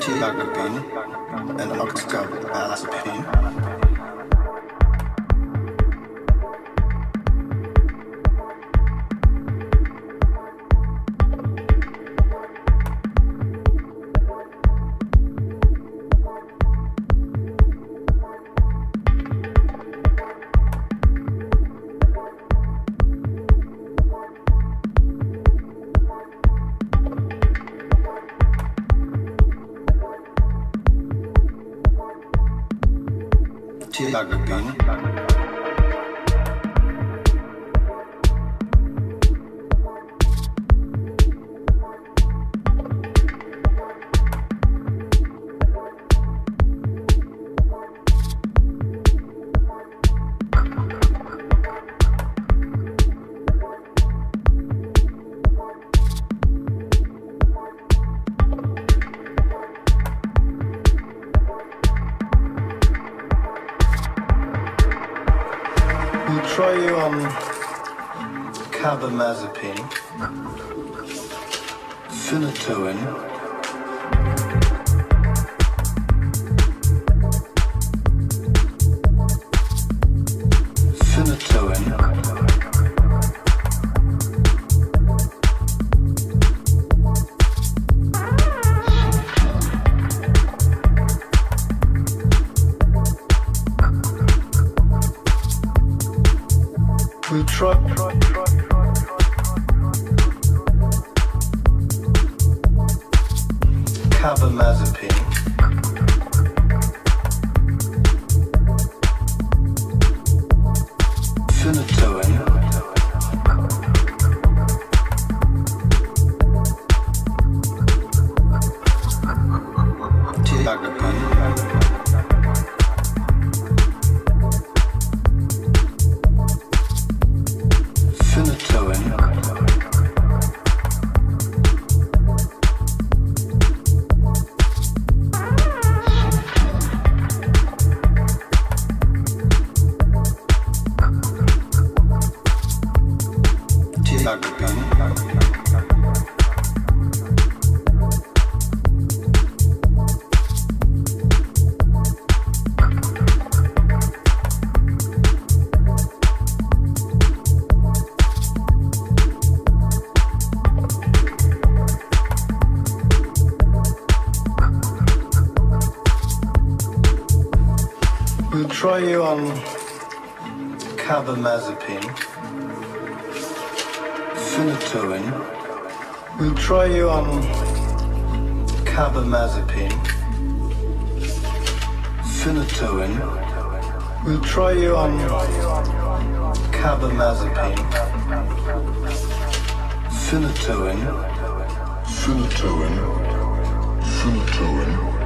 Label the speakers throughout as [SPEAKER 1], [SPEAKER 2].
[SPEAKER 1] Chị là cửa kính carbamazepine, We'll try you on carbamazepine, phenytoin,
[SPEAKER 2] phenytoin, phenytoin,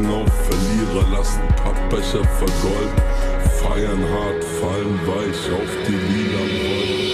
[SPEAKER 3] Augen auf, Verlierer lassen Pappbecher vergolden, feiern hart, fallen weich auf die lila Rollen.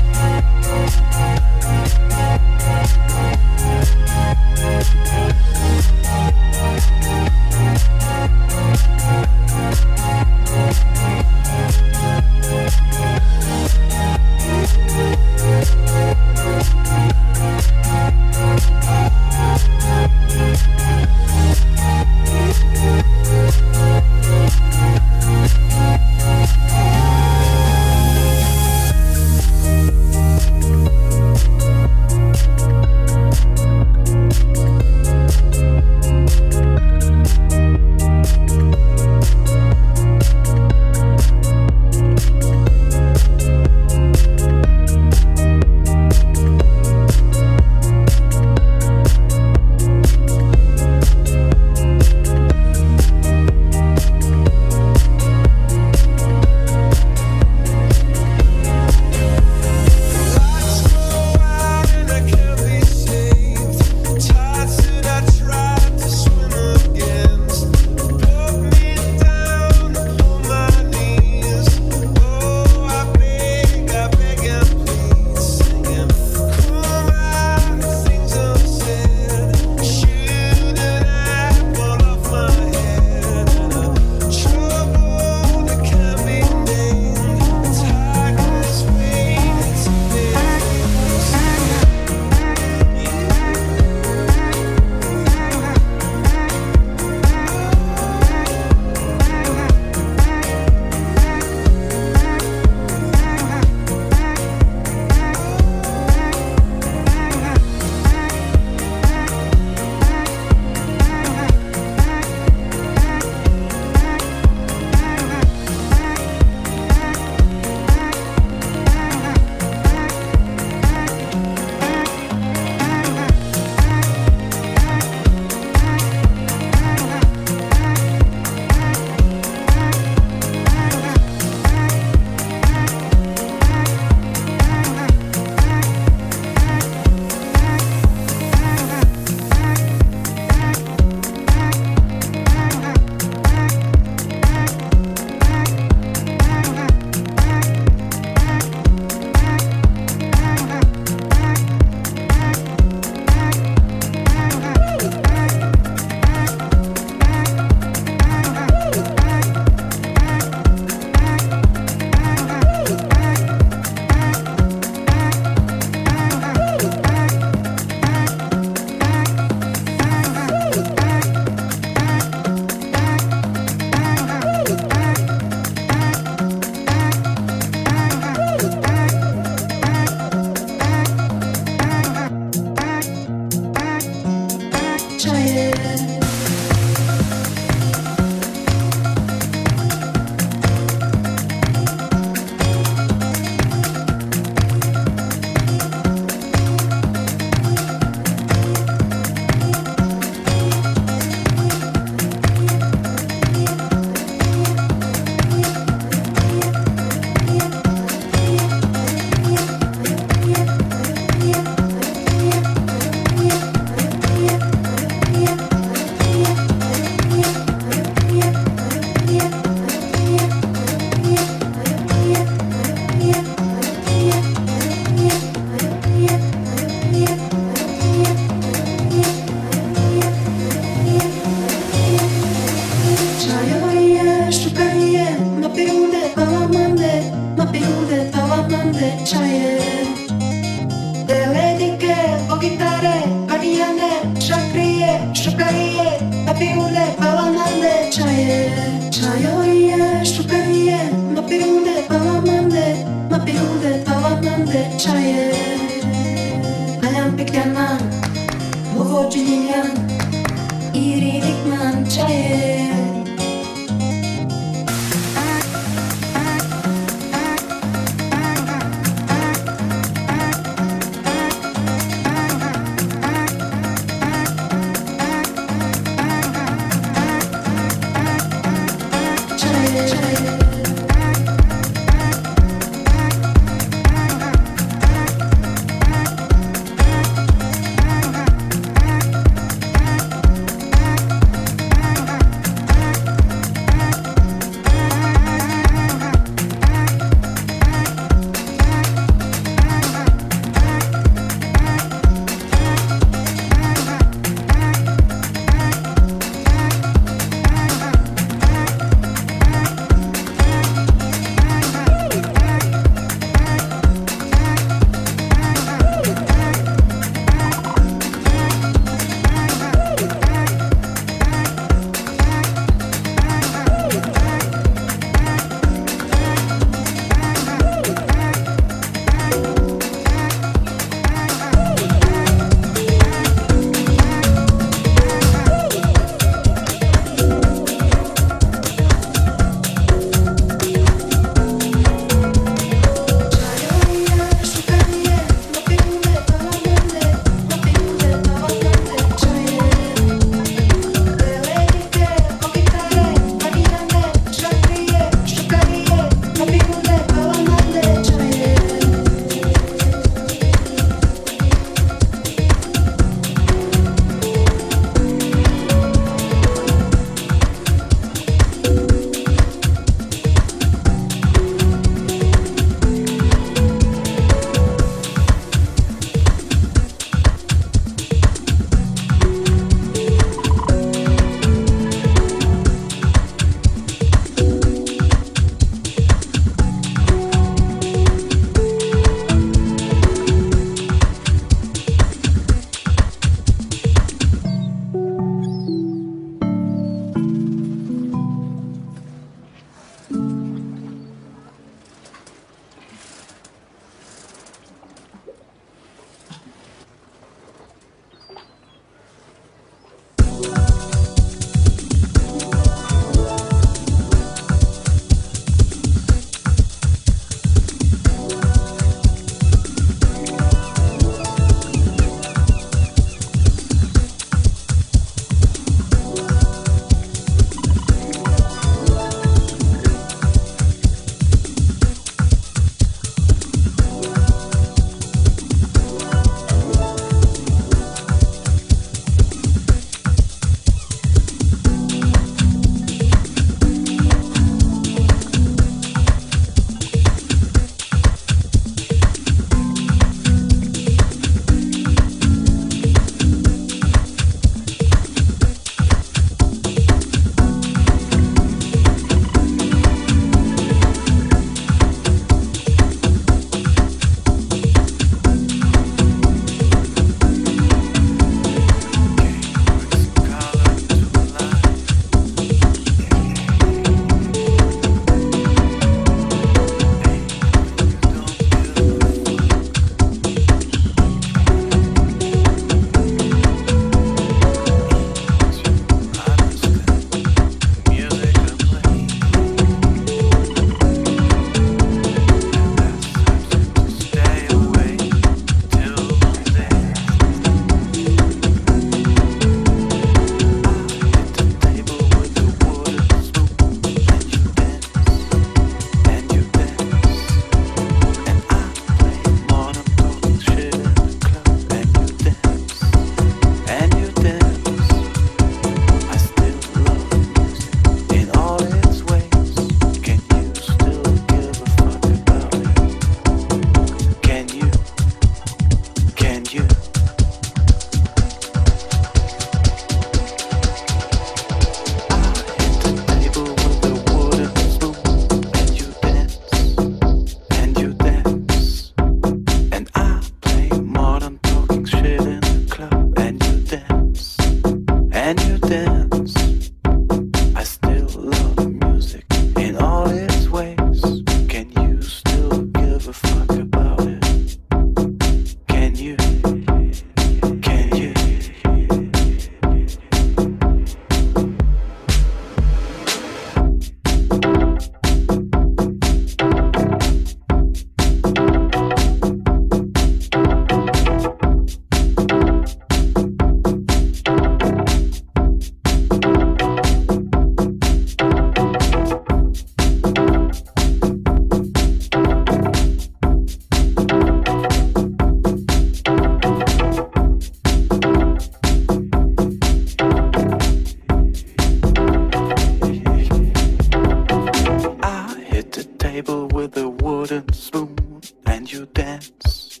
[SPEAKER 4] a wooden spoon and you dance.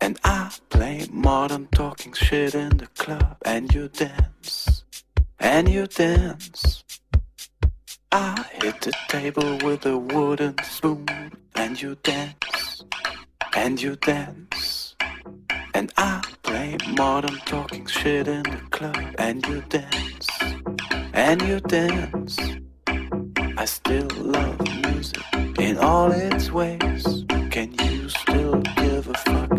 [SPEAKER 4] And I play modern talking shit in the club and you dance. And you dance. I hit the table with a wooden spoon and you dance. And you dance. And I play modern talking shit in the club and you dance. And you dance. I still love music in all its ways. Can you still give a fuck?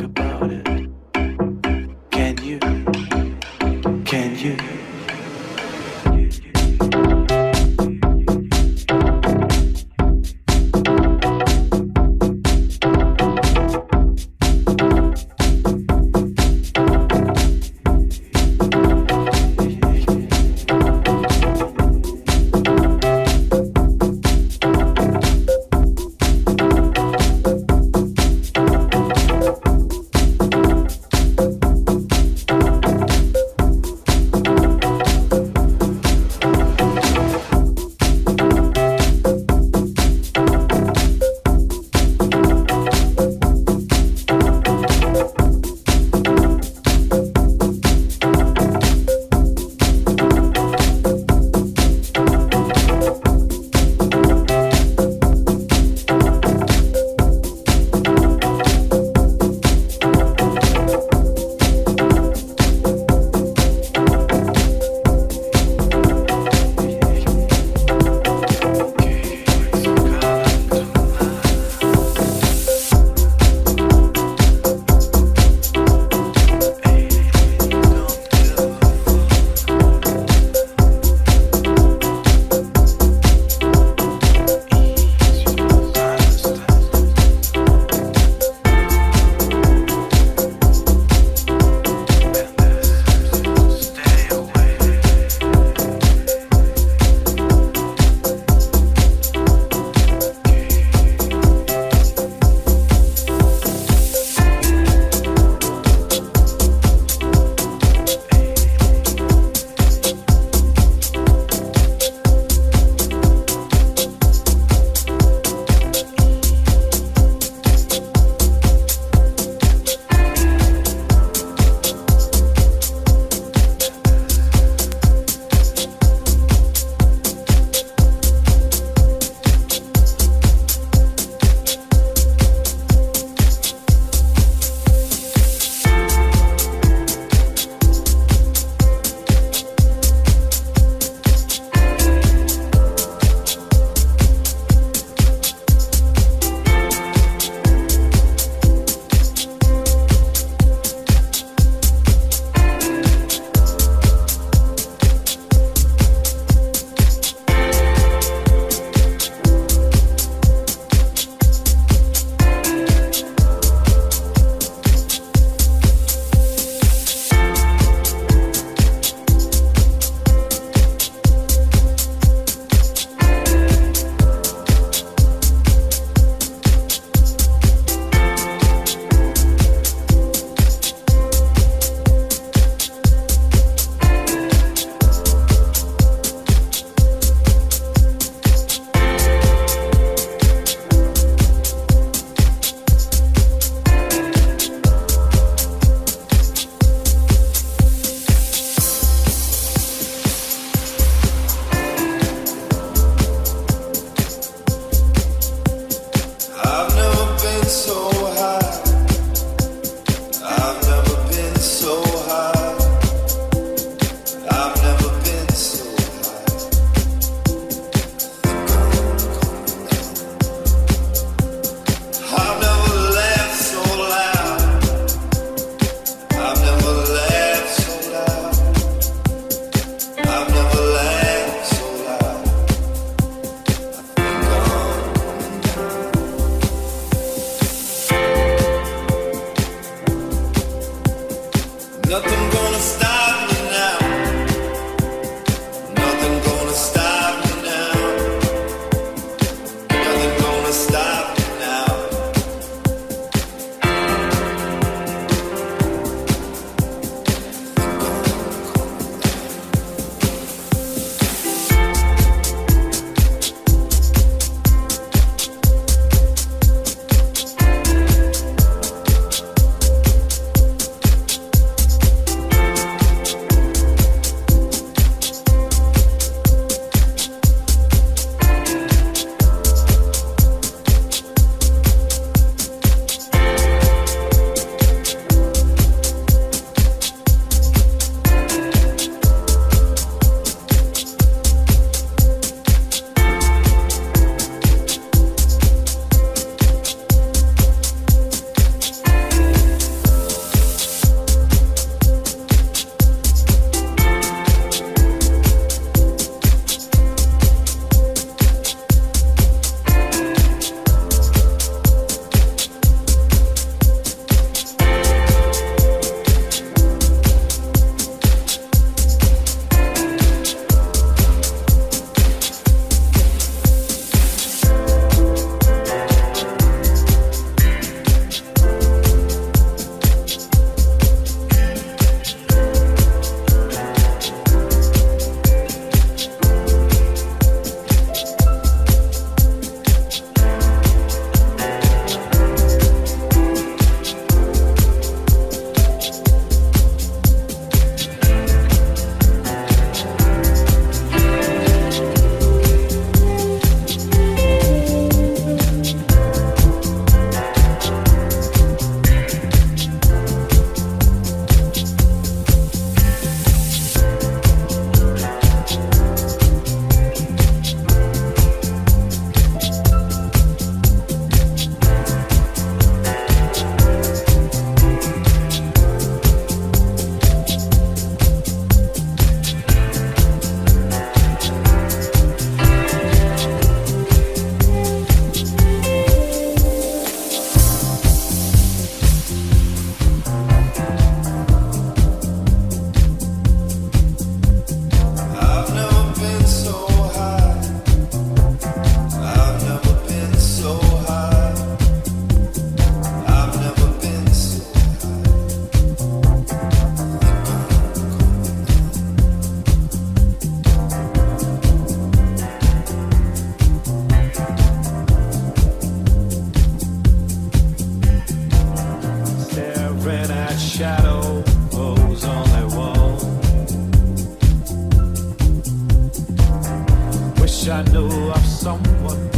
[SPEAKER 5] knew of someone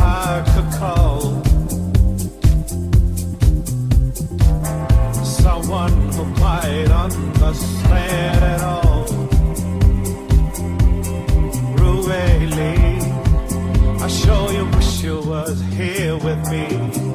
[SPEAKER 5] I could call. Someone who might understand it all. Rueli, I sure you wish you was here with me.